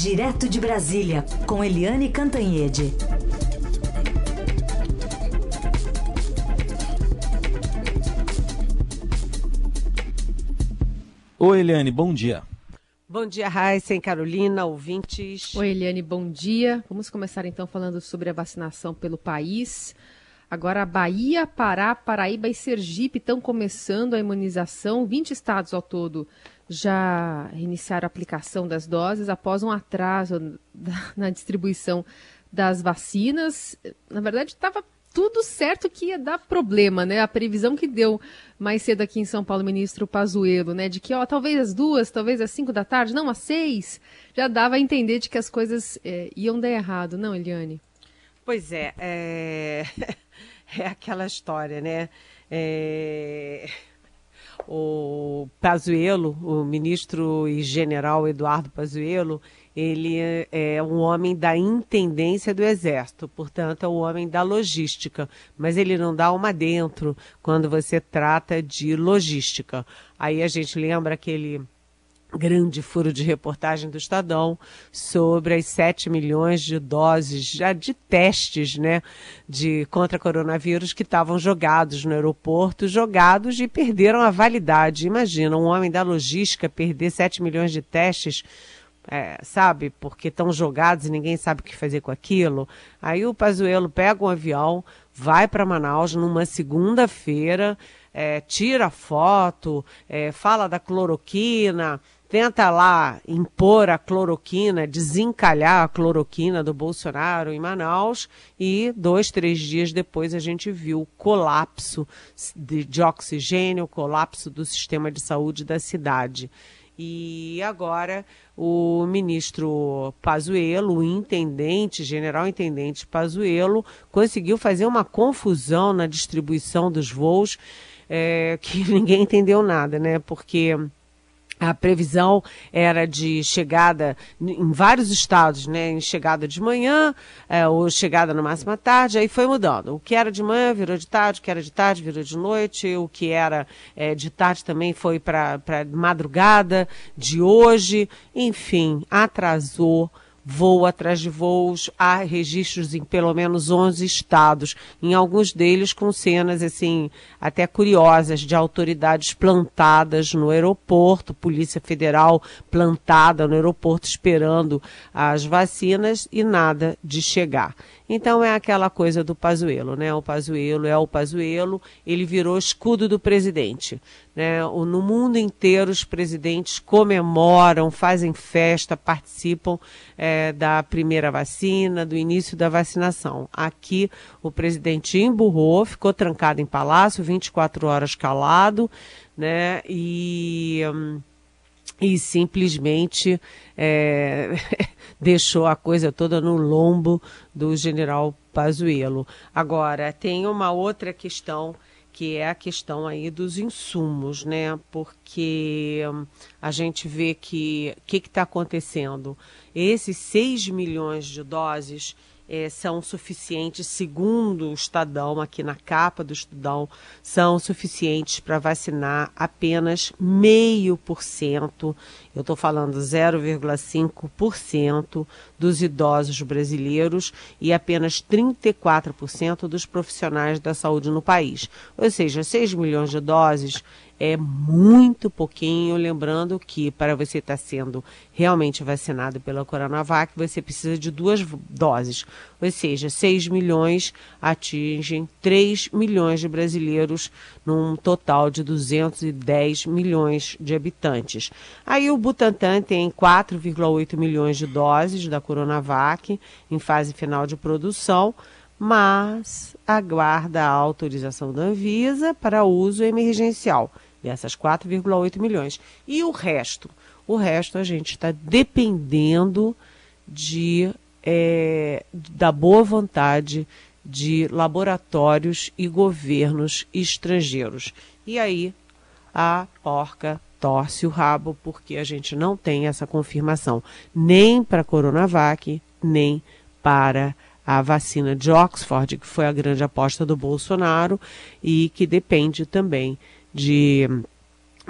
Direto de Brasília, com Eliane Cantanhede. Oi, Eliane, bom dia. Bom dia, Raíssa e Carolina, ouvintes. Oi, Eliane, bom dia. Vamos começar então falando sobre a vacinação pelo país. Agora, Bahia, Pará, Paraíba e Sergipe estão começando a imunização. 20 estados ao todo já iniciaram a aplicação das doses após um atraso na distribuição das vacinas. Na verdade, estava tudo certo que ia dar problema, né? A previsão que deu mais cedo aqui em São Paulo o ministro Pazuello, né? De que, ó, talvez às duas, talvez às cinco da tarde, não, às seis, já dava a entender de que as coisas é, iam dar errado, não, Eliane? Pois é, é... é aquela história, né? É... O Pazuello, o ministro e general Eduardo Pazuello, ele é um homem da intendência do Exército, portanto, é um homem da logística, mas ele não dá uma dentro quando você trata de logística. Aí a gente lembra aquele grande furo de reportagem do Estadão sobre as 7 milhões de doses já de testes, né, de contra coronavírus que estavam jogados no aeroporto, jogados e perderam a validade. Imagina um homem da logística perder 7 milhões de testes é, sabe, porque estão jogados e ninguém sabe o que fazer com aquilo. Aí o Pazuello pega um avião, vai para Manaus numa segunda-feira, é, tira foto, é, fala da cloroquina, tenta lá impor a cloroquina, desencalhar a cloroquina do Bolsonaro em Manaus e dois, três dias depois a gente viu o colapso de, de oxigênio, colapso do sistema de saúde da cidade. E agora o ministro Pazuello, o intendente, general intendente Pazuello, conseguiu fazer uma confusão na distribuição dos voos é, que ninguém entendeu nada, né? Porque a previsão era de chegada em vários estados, né? Em chegada de manhã, é, ou chegada no máximo à tarde, aí foi mudando. O que era de manhã virou de tarde, o que era de tarde virou de noite, o que era é, de tarde também foi para madrugada de hoje, enfim, atrasou voo atrás de voos, há registros em pelo menos 11 estados, em alguns deles com cenas assim até curiosas de autoridades plantadas no aeroporto, Polícia Federal plantada no aeroporto esperando as vacinas e nada de chegar. Então é aquela coisa do Pazuello, né? O Pazuello é o Pazuello, ele virou escudo do presidente. Né? No mundo inteiro os presidentes comemoram, fazem festa, participam é, da primeira vacina, do início da vacinação. Aqui o presidente emburrou, ficou trancado em palácio, 24 horas calado, né? E... Hum, e simplesmente é, deixou a coisa toda no lombo do general Pazuello. Agora, tem uma outra questão que é a questão aí dos insumos, né? Porque hum, a gente vê que o que está acontecendo? Esses 6 milhões de doses é, são suficientes, segundo o Estadão, aqui na capa do Estadão, são suficientes para vacinar apenas meio por cento, eu estou falando 0,5% dos idosos brasileiros e apenas 34% dos profissionais da saúde no país. Ou seja, 6 milhões de doses é muito pouquinho, lembrando que para você estar tá sendo realmente vacinado pela Coronavac, você precisa de duas doses. Ou seja, 6 milhões atingem 3 milhões de brasileiros num total de 210 milhões de habitantes. Aí o Butantan tem 4,8 milhões de doses da Coronavac em fase final de produção mas aguarda a autorização da Anvisa para uso emergencial dessas 4,8 milhões. E o resto? O resto a gente está dependendo de, é, da boa vontade de laboratórios e governos estrangeiros. E aí a porca torce o rabo porque a gente não tem essa confirmação nem para a Coronavac, nem para a vacina de Oxford, que foi a grande aposta do Bolsonaro e que depende também de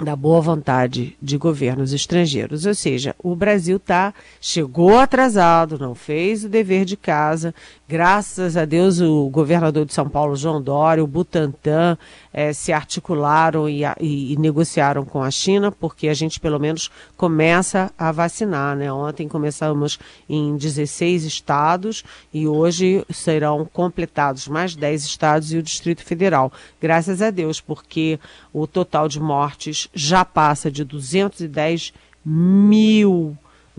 da boa vontade de governos estrangeiros, ou seja, o Brasil tá chegou atrasado, não fez o dever de casa. Graças a Deus, o governador de São Paulo, João Dória, o Butantan, eh, se articularam e, e, e, negociaram com a China, porque a gente pelo menos começa a vacinar. Né? Ontem começamos em 16 estados e hoje serão completados mais 10 estados e o Distrito Federal. Graças a Deus, porque o total de mortes já passa de 210 mil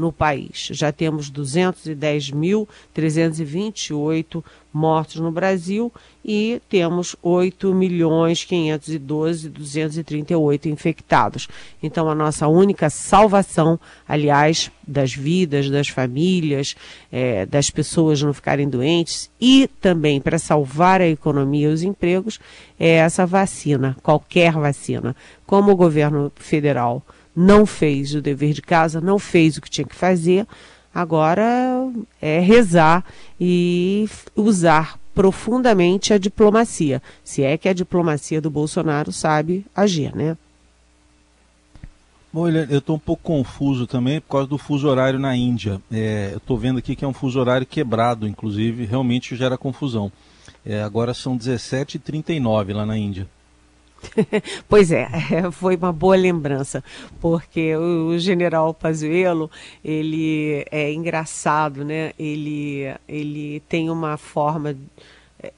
no país. Já temos 210.328 mortos no Brasil e temos 8 milhões 512 238 infectados. Então a nossa única salvação, aliás, das vidas, das famílias, é, das pessoas não ficarem doentes e também para salvar a economia e os empregos é essa vacina, qualquer vacina. Como o governo federal não fez o dever de casa, não fez o que tinha que fazer. Agora é rezar e usar profundamente a diplomacia, se é que a diplomacia do Bolsonaro sabe agir, né? Bom, eu estou um pouco confuso também por causa do fuso horário na Índia. É, eu estou vendo aqui que é um fuso horário quebrado, inclusive, realmente gera confusão. É, agora são 17h39 lá na Índia. pois é, foi uma boa lembrança, porque o, general Pazuello, ele é engraçado, né? Ele, ele tem uma forma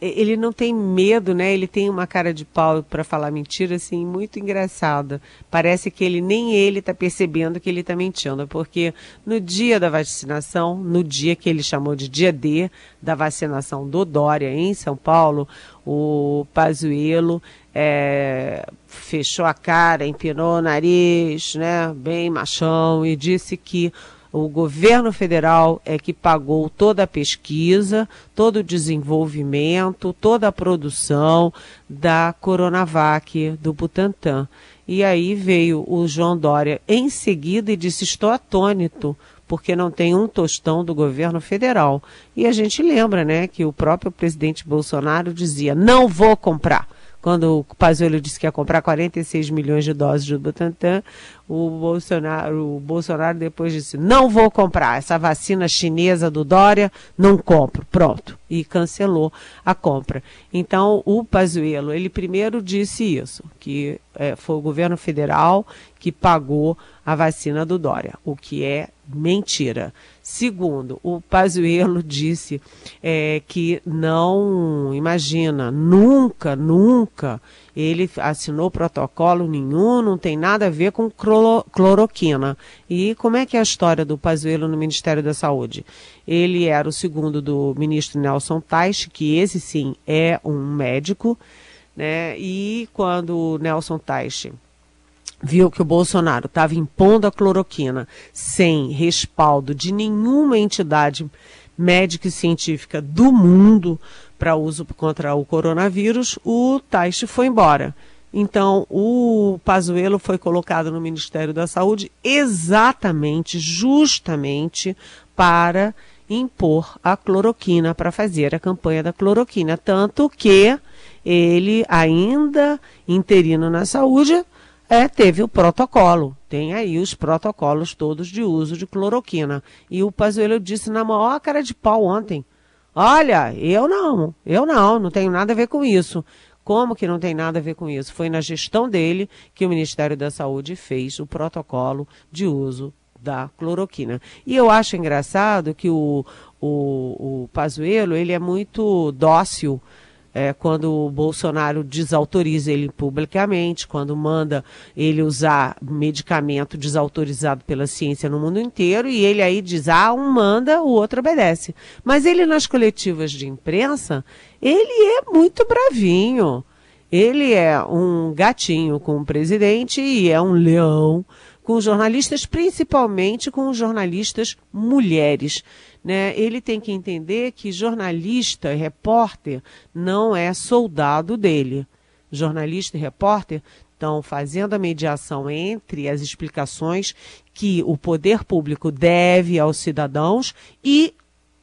ele não tem medo, né? Ele tem uma cara de pau para falar mentira, assim, muito engraçada. Parece que ele nem ele está percebendo que ele está mentindo, porque no dia da vacinação, no dia que ele chamou de dia D da vacinação do Dória em São Paulo, o Pazuello é, fechou a cara, empinou o nariz, né, bem machão, e disse que o governo federal é que pagou toda a pesquisa, todo o desenvolvimento, toda a produção da Coronavac do Butantan. E aí veio o João Dória em seguida e disse: Estou atônito, porque não tem um tostão do governo federal. E a gente lembra, né, que o próprio presidente Bolsonaro dizia: Não vou comprar quando o Pazuello disse que ia comprar 46 milhões de doses do Butantan, o Bolsonaro, o Bolsonaro depois disse: não vou comprar essa vacina chinesa do Dória, não compro, pronto, e cancelou a compra. Então o Pazuello, ele primeiro disse isso, que é, foi o governo federal que pagou a vacina do Dória, o que é mentira. Segundo, o Pazuello disse é, que não, imagina, nunca, nunca ele assinou protocolo nenhum, não tem nada a ver com cloroquina. E como é que é a história do Pazuello no Ministério da Saúde? Ele era o segundo do ministro Nelson Teich, que esse sim é um médico, né? E quando o Nelson Teich viu que o Bolsonaro estava impondo a cloroquina sem respaldo de nenhuma entidade médica e científica do mundo para uso contra o coronavírus, o Taixe foi embora. Então, o Pazuello foi colocado no Ministério da Saúde exatamente, justamente para impor a cloroquina, para fazer a campanha da cloroquina. Tanto que ele, ainda interino na saúde, é, teve o protocolo. Tem aí os protocolos todos de uso de cloroquina. E o Pazuello disse na maior cara de pau ontem. Olha, eu não, eu não, não tenho nada a ver com isso. Como que não tem nada a ver com isso? Foi na gestão dele que o Ministério da Saúde fez o protocolo de uso da cloroquina. E eu acho engraçado que o, o, o Pazuello, ele é muito dócil é, quando o Bolsonaro desautoriza ele publicamente, quando manda ele usar medicamento desautorizado pela ciência no mundo inteiro, e ele aí diz, ah, um manda, o outro obedece. Mas ele nas coletivas de imprensa, ele é muito bravinho. Ele é um gatinho com o presidente e é um leão com jornalistas, principalmente com jornalistas mulheres né, ele tem que entender que jornalista, repórter, não é soldado dele. Jornalista e repórter estão fazendo a mediação entre as explicações que o poder público deve aos cidadãos e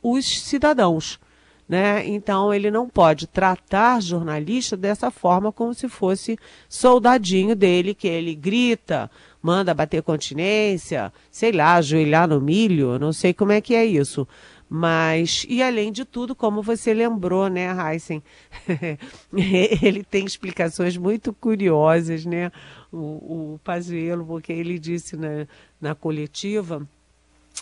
os cidadãos. né? Então ele não pode tratar jornalista dessa forma como se fosse soldadinho dele, que ele grita, manda bater continência, sei lá, ajoelhar no milho, não sei como é que é isso. Mas, e além de tudo, como você lembrou, né, Heisen? ele tem explicações muito curiosas, né? O, o Pazuello, porque ele disse na, na coletiva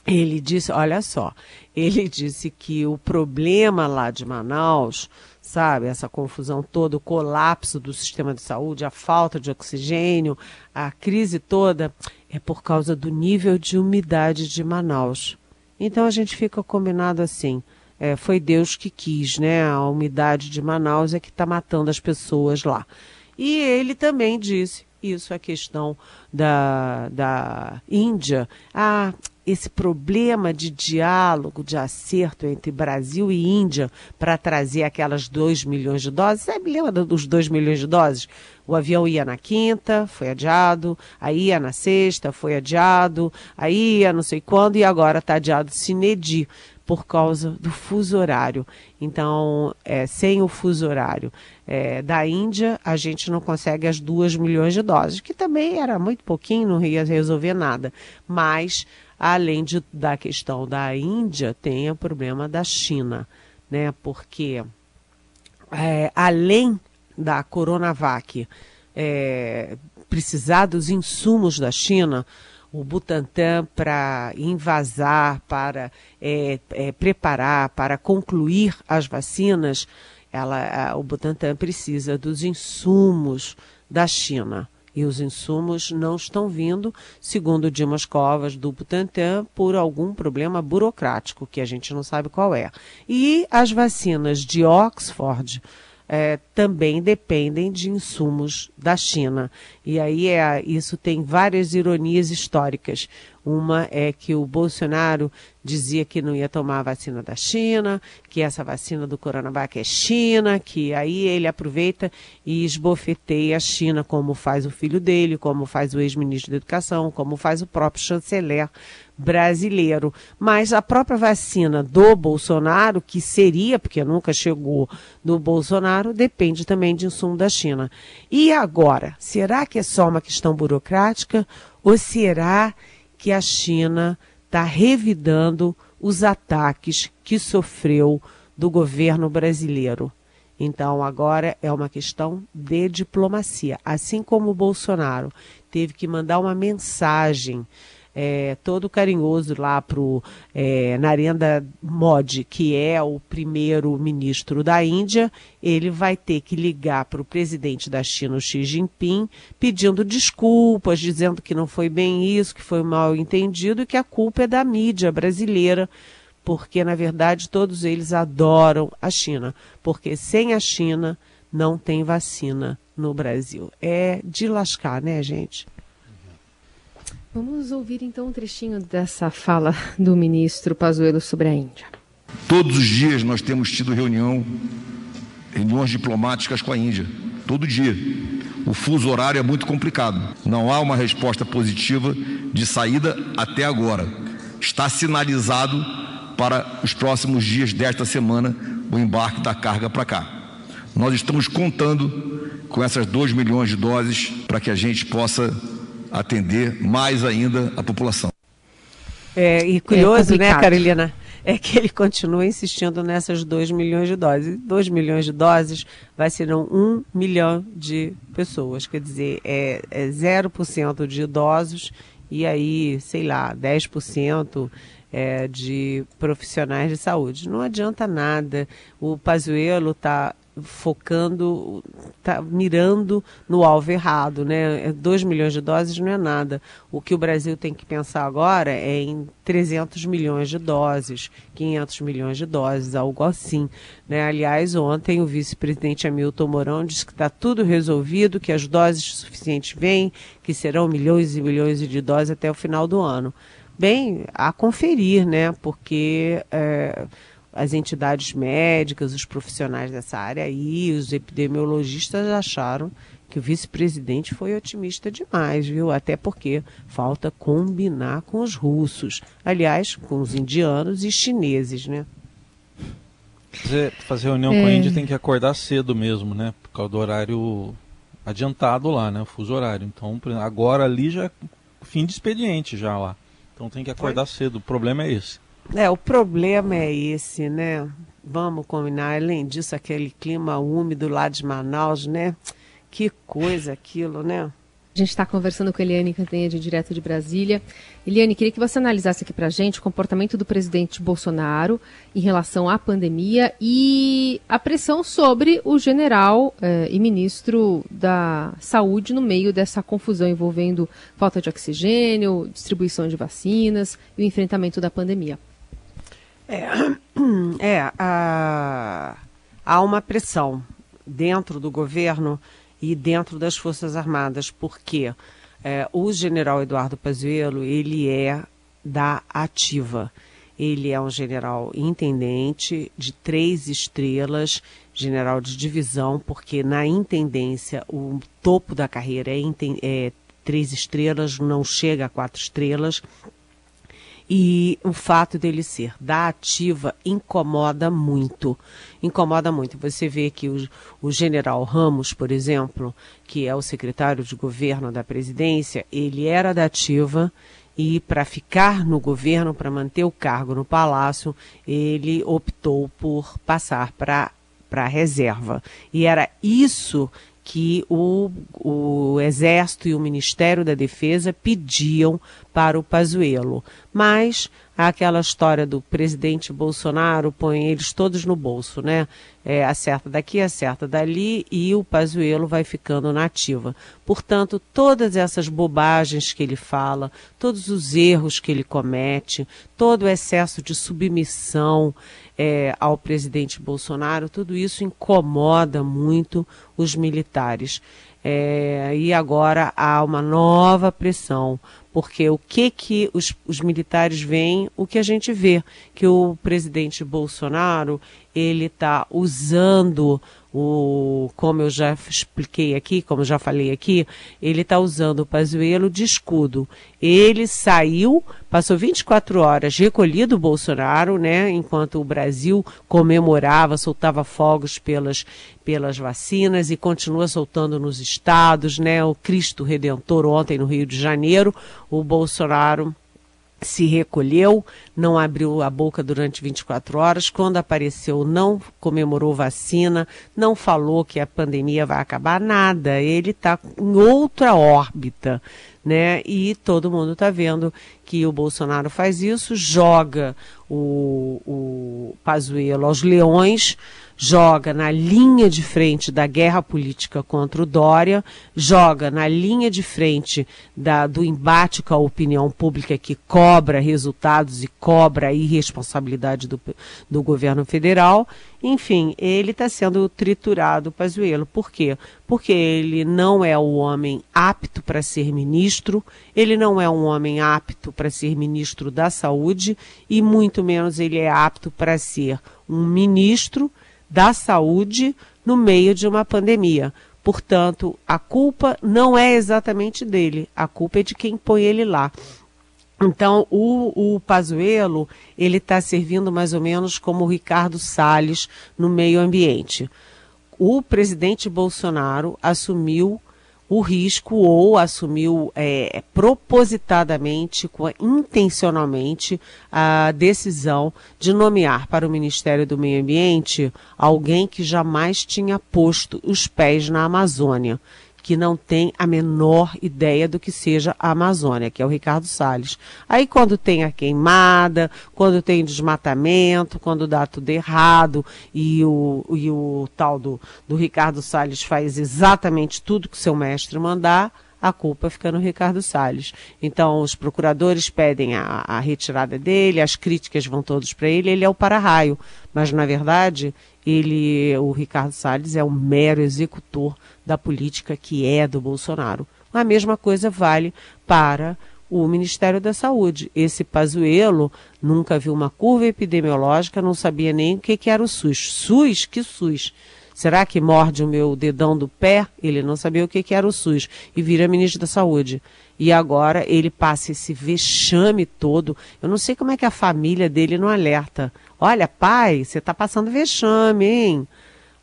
ele disse, olha só, ele disse que o problema lá de Manaus, sabe, essa confusão toda, o colapso do sistema de saúde, a falta de oxigênio, a crise toda, é por causa do nível de umidade de Manaus. Então a gente fica combinado assim. É, foi Deus que quis, né? A umidade de Manaus é que está matando as pessoas lá. E ele também disse isso, a questão da, da Índia. Ah, esse problema de diálogo, de acerto entre Brasil e Índia para trazer aquelas 2 milhões de doses. Você lembra dos 2 milhões de doses? O avião ia na quinta, foi adiado, aí ia na sexta, foi adiado, aí ia não sei quando e agora está adiado Sinedi por causa do fuso horário. Então, é, sem o fuso horário é, da Índia, a gente não consegue as 2 milhões de doses, que também era muito pouquinho, não ia resolver nada. Mas, além de, da questão da Índia, tem o problema da China, né? Porque, é, além da Coronavac é, precisar dos insumos da China, o Butantan para invasar, para é, é, preparar, para concluir as vacinas, ela, a, o Butantan precisa dos insumos da China. E os insumos não estão vindo, segundo Dimas Covas, do Butantan, por algum problema burocrático, que a gente não sabe qual é. E as vacinas de Oxford, é, também dependem de insumos da China. E aí é, isso tem várias ironias históricas. Uma é que o Bolsonaro dizia que não ia tomar a vacina da China, que essa vacina do Coronavac é China, que aí ele aproveita e esbofeteia a China, como faz o filho dele, como faz o ex-ministro da Educação, como faz o próprio chanceler brasileiro. Mas a própria vacina do Bolsonaro, que seria, porque nunca chegou do Bolsonaro, depende também de insumo da China. E agora, será que é só uma questão burocrática ou será que a China está revidando os ataques que sofreu do governo brasileiro? Então, agora é uma questão de diplomacia. Assim como o Bolsonaro teve que mandar uma mensagem é, todo carinhoso lá para o é, Narendra Modi, que é o primeiro ministro da Índia, ele vai ter que ligar para o presidente da China, Xi Jinping, pedindo desculpas, dizendo que não foi bem isso, que foi mal entendido e que a culpa é da mídia brasileira porque na verdade todos eles adoram a China, porque sem a China não tem vacina no Brasil. É de lascar, né, gente? Vamos ouvir então um trechinho dessa fala do ministro Pazuello sobre a Índia. Todos os dias nós temos tido reunião, reuniões diplomáticas com a Índia, todo dia. O fuso horário é muito complicado. Não há uma resposta positiva de saída até agora. Está sinalizado para os próximos dias desta semana o embarque da carga para cá. Nós estamos contando com essas 2 milhões de doses para que a gente possa atender mais ainda a população. É, e curioso, é né, Carolina? É que ele continua insistindo nessas 2 milhões de doses. 2 milhões de doses vai ser 1 milhão de pessoas. Quer dizer, é, é 0% de idosos e aí, sei lá, 10% é, de profissionais de saúde. Não adianta nada. O Pazuello está focando, tá mirando no alvo errado, né? 2 é, milhões de doses não é nada. O que o Brasil tem que pensar agora é em 300 milhões de doses, 500 milhões de doses, algo assim. Né? Aliás, ontem o vice-presidente Hamilton Mourão disse que está tudo resolvido, que as doses suficientes vêm, que serão milhões e milhões de doses até o final do ano. Bem, a conferir, né? Porque é, as entidades médicas, os profissionais dessa área e os epidemiologistas acharam que o vice-presidente foi otimista demais, viu? Até porque falta combinar com os russos, aliás, com os indianos e chineses, né? Fazer, fazer reunião é. com a Índia tem que acordar cedo mesmo, né? Por causa do horário adiantado lá, né? O fuso horário. Então, agora ali já é fim de expediente já lá. Então tem que acordar Foi. cedo. O problema é esse. É, o problema é esse, né? Vamos combinar. Além disso, aquele clima úmido lá de Manaus, né? Que coisa aquilo, né? A gente está conversando com Eliane Cantanhede, direto de Brasília. Eliane, queria que você analisasse aqui para a gente o comportamento do presidente Bolsonaro em relação à pandemia e a pressão sobre o general eh, e ministro da Saúde no meio dessa confusão envolvendo falta de oxigênio, distribuição de vacinas e o enfrentamento da pandemia. É, é a, há uma pressão dentro do governo e dentro das Forças Armadas, porque é, o general Eduardo Pazuello, ele é da ativa. Ele é um general intendente de três estrelas, general de divisão, porque na intendência o topo da carreira é, é três estrelas, não chega a quatro estrelas. E o fato dele ser da ativa incomoda muito. Incomoda muito. Você vê que o, o general Ramos, por exemplo, que é o secretário de governo da presidência, ele era da ativa e para ficar no governo, para manter o cargo no palácio, ele optou por passar para para a reserva. E era isso que o, o Exército e o Ministério da Defesa pediam para o Pazuello. Mas aquela história do presidente Bolsonaro põe eles todos no bolso, né? É, acerta daqui, acerta dali e o Pazuello vai ficando na ativa. Portanto, todas essas bobagens que ele fala, todos os erros que ele comete, todo o excesso de submissão, é, ao presidente Bolsonaro, tudo isso incomoda muito os militares. É, e agora há uma nova pressão, porque o que que os, os militares veem, o que a gente vê, que o presidente Bolsonaro ele está usando o, como eu já expliquei aqui, como já falei aqui, ele está usando o Pazuello de escudo. Ele saiu, passou 24 horas recolhido o Bolsonaro, né, enquanto o Brasil comemorava, soltava fogos pelas, pelas vacinas e continua soltando nos estados, né, o Cristo Redentor ontem no Rio de Janeiro, o Bolsonaro se recolheu, não abriu a boca durante 24 horas. Quando apareceu, não comemorou vacina, não falou que a pandemia vai acabar, nada. Ele está em outra órbita, né? E todo mundo está vendo que o Bolsonaro faz isso, joga o, o Pazuello aos leões joga na linha de frente da guerra política contra o Dória, joga na linha de frente da, do embate com a opinião pública que cobra resultados e cobra a irresponsabilidade do, do governo federal. Enfim, ele está sendo triturado, Pazuello. Por quê? Porque ele não é o homem apto para ser ministro, ele não é um homem apto para ser ministro da saúde e muito menos ele é apto para ser um ministro da saúde no meio de uma pandemia. Portanto, a culpa não é exatamente dele, a culpa é de quem põe ele lá. Então, o, o Pazuello, ele está servindo mais ou menos como o Ricardo Salles no meio ambiente. O presidente Bolsonaro assumiu o risco ou assumiu é, propositadamente, intencionalmente, a decisão de nomear para o Ministério do Meio Ambiente alguém que jamais tinha posto os pés na Amazônia que não tem a menor ideia do que seja a Amazônia, que é o Ricardo Salles. Aí quando tem a queimada, quando tem desmatamento, quando dá tudo errado e o, e o tal do, do Ricardo Salles faz exatamente tudo que seu mestre mandar, a culpa fica no Ricardo Salles. Então, os procuradores pedem a, a retirada dele, as críticas vão todos para ele, ele é o para-raio. Mas, na verdade, ele, o Ricardo Salles é o mero executor da política que é do Bolsonaro. A mesma coisa vale para o Ministério da Saúde. Esse Pazuello nunca viu uma curva epidemiológica, não sabia nem o que, era o SUS. SUS? Que SUS? Será que morde o meu dedão do pé? Ele não sabia o que, que era o SUS e vira ministro da Saúde. E agora ele passa esse vexame todo. Eu não sei como é que a família dele não alerta. Olha, pai, você está passando vexame, hein?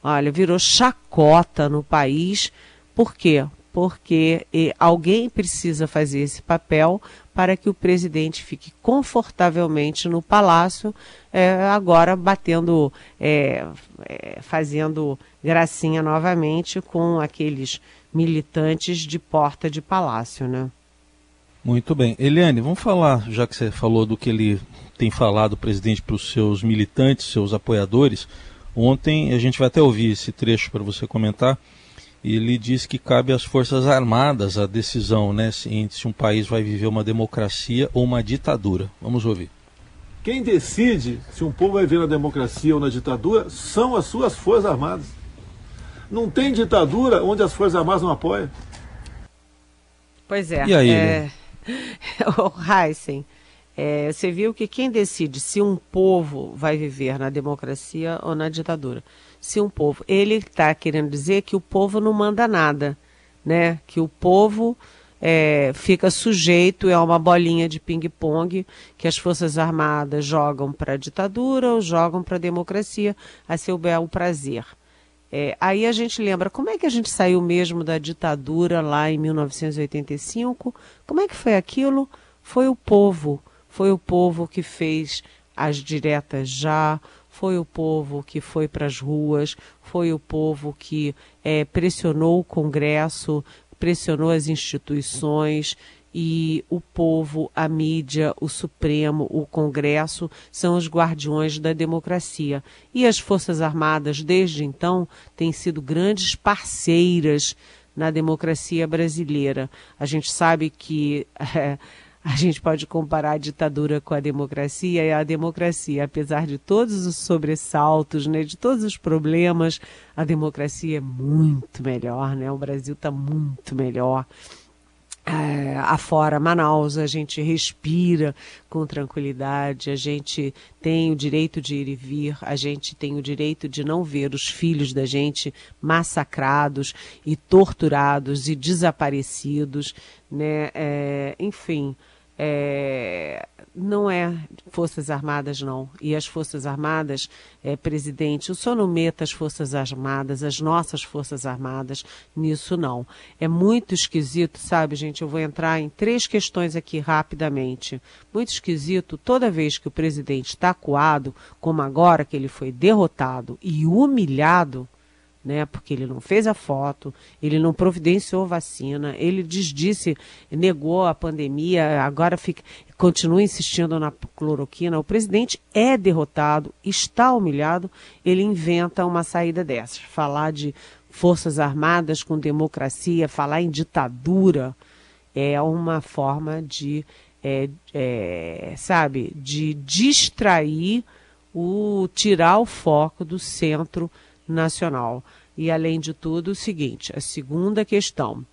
Olha, virou chacota no país. Por quê? Porque alguém precisa fazer esse papel para que o presidente fique confortavelmente no palácio, é, agora batendo, é, é, fazendo gracinha novamente com aqueles militantes de porta de palácio, né? Muito bem. Eliane, vamos falar, já que você falou do que ele tem falado, o presidente, para os seus militantes, seus apoiadores. Ontem, a gente vai até ouvir esse trecho para você comentar ele diz que cabe às Forças Armadas a decisão né, se, se um país vai viver uma democracia ou uma ditadura. Vamos ouvir. Quem decide se um povo vai viver na democracia ou na ditadura são as suas Forças Armadas. Não tem ditadura onde as Forças Armadas não apoiam. Pois é. E aí? É... o Heisen, é, você viu que quem decide se um povo vai viver na democracia ou na ditadura se um povo. Ele está querendo dizer que o povo não manda nada, né? Que o povo é, fica sujeito, é uma bolinha de ping-pong que as Forças Armadas jogam para a ditadura ou jogam para a democracia a seu bel prazer. É, aí a gente lembra como é que a gente saiu mesmo da ditadura lá em 1985? Como é que foi aquilo? Foi o povo, foi o povo que fez as diretas já, foi o povo que foi para as ruas, foi o povo que é, pressionou o Congresso, pressionou as instituições e o povo, a mídia, o Supremo, o Congresso são os guardiões da democracia. E as Forças Armadas, desde então, têm sido grandes parceiras na democracia brasileira. A gente sabe que é, a gente pode comparar a ditadura com a democracia e a democracia, apesar de todos os sobressaltos, né, de todos os problemas, a democracia é muito melhor, né? O Brasil está muito melhor. É, afora Manaus, a gente respira com tranquilidade, a gente tem o direito de ir e vir, a gente tem o direito de não ver os filhos da gente massacrados e torturados e desaparecidos, né? É, enfim, é, não é Forças Armadas, não. E as Forças Armadas, é, presidente, o senhor não meta as Forças Armadas, as nossas Forças Armadas, nisso não. É muito esquisito, sabe, gente? Eu vou entrar em três questões aqui rapidamente. Muito esquisito, toda vez que o presidente está acuado, como agora que ele foi derrotado e humilhado, né? Porque ele não fez a foto, ele não providenciou vacina, ele desdisse, negou a pandemia, agora fica, continua insistindo na cloroquina. O presidente é derrotado, está humilhado, ele inventa uma saída dessas. Falar de forças armadas com democracia, falar em ditadura é uma forma de, é, é, sabe, de distrair o tirar o foco do centro nacional. E, além de tudo, o seguinte: a segunda questão.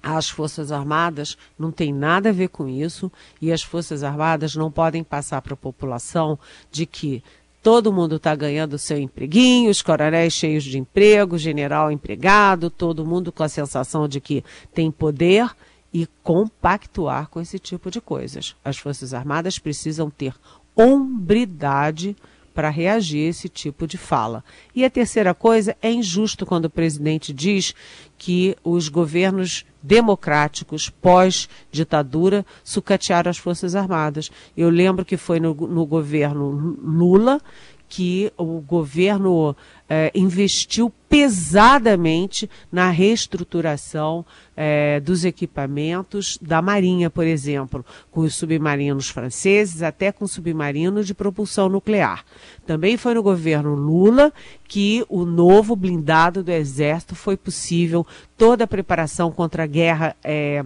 As Forças Armadas não tem nada a ver com isso e as Forças Armadas não podem passar para a população de que todo mundo está ganhando seu empreguinho, os coronéis cheios de emprego, general empregado, todo mundo com a sensação de que tem poder e compactuar com esse tipo de coisas. As Forças Armadas precisam ter hombridade para reagir a esse tipo de fala. E a terceira coisa, é injusto quando o presidente diz que os governos democráticos pós-ditadura sucatearam as Forças Armadas. Eu lembro que foi no, no governo Lula que o governo eh, investiu pesadamente na reestruturação eh, dos equipamentos da Marinha, por exemplo, com os submarinos franceses, até com submarinos de propulsão nuclear. Também foi no governo Lula que o novo blindado do Exército foi possível, toda a preparação contra a guerra. Eh,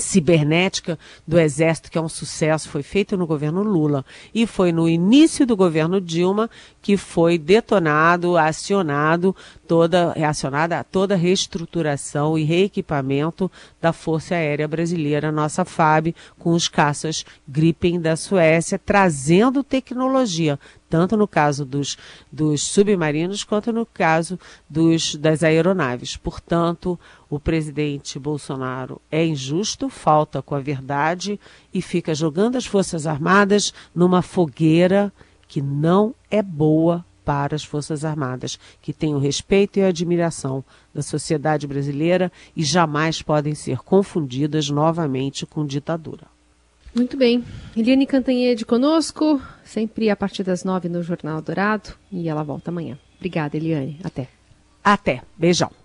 cibernética do Exército, que é um sucesso, foi feito no governo Lula. E foi no início do governo Dilma que foi detonado, acionado toda, reacionada toda a reestruturação e reequipamento da Força Aérea Brasileira, nossa FAB, com os caças Gripen da Suécia, trazendo tecnologia, tanto no caso dos, dos submarinos quanto no caso dos, das aeronaves. Portanto, o presidente Bolsonaro é injusto, falta com a verdade e fica jogando as Forças Armadas numa fogueira que não é boa para as Forças Armadas, que têm o respeito e a admiração da sociedade brasileira e jamais podem ser confundidas novamente com ditadura. Muito bem. Eliane Cantanhede conosco, sempre a partir das nove no Jornal Dourado, e ela volta amanhã. Obrigada, Eliane. Até. Até. Beijão.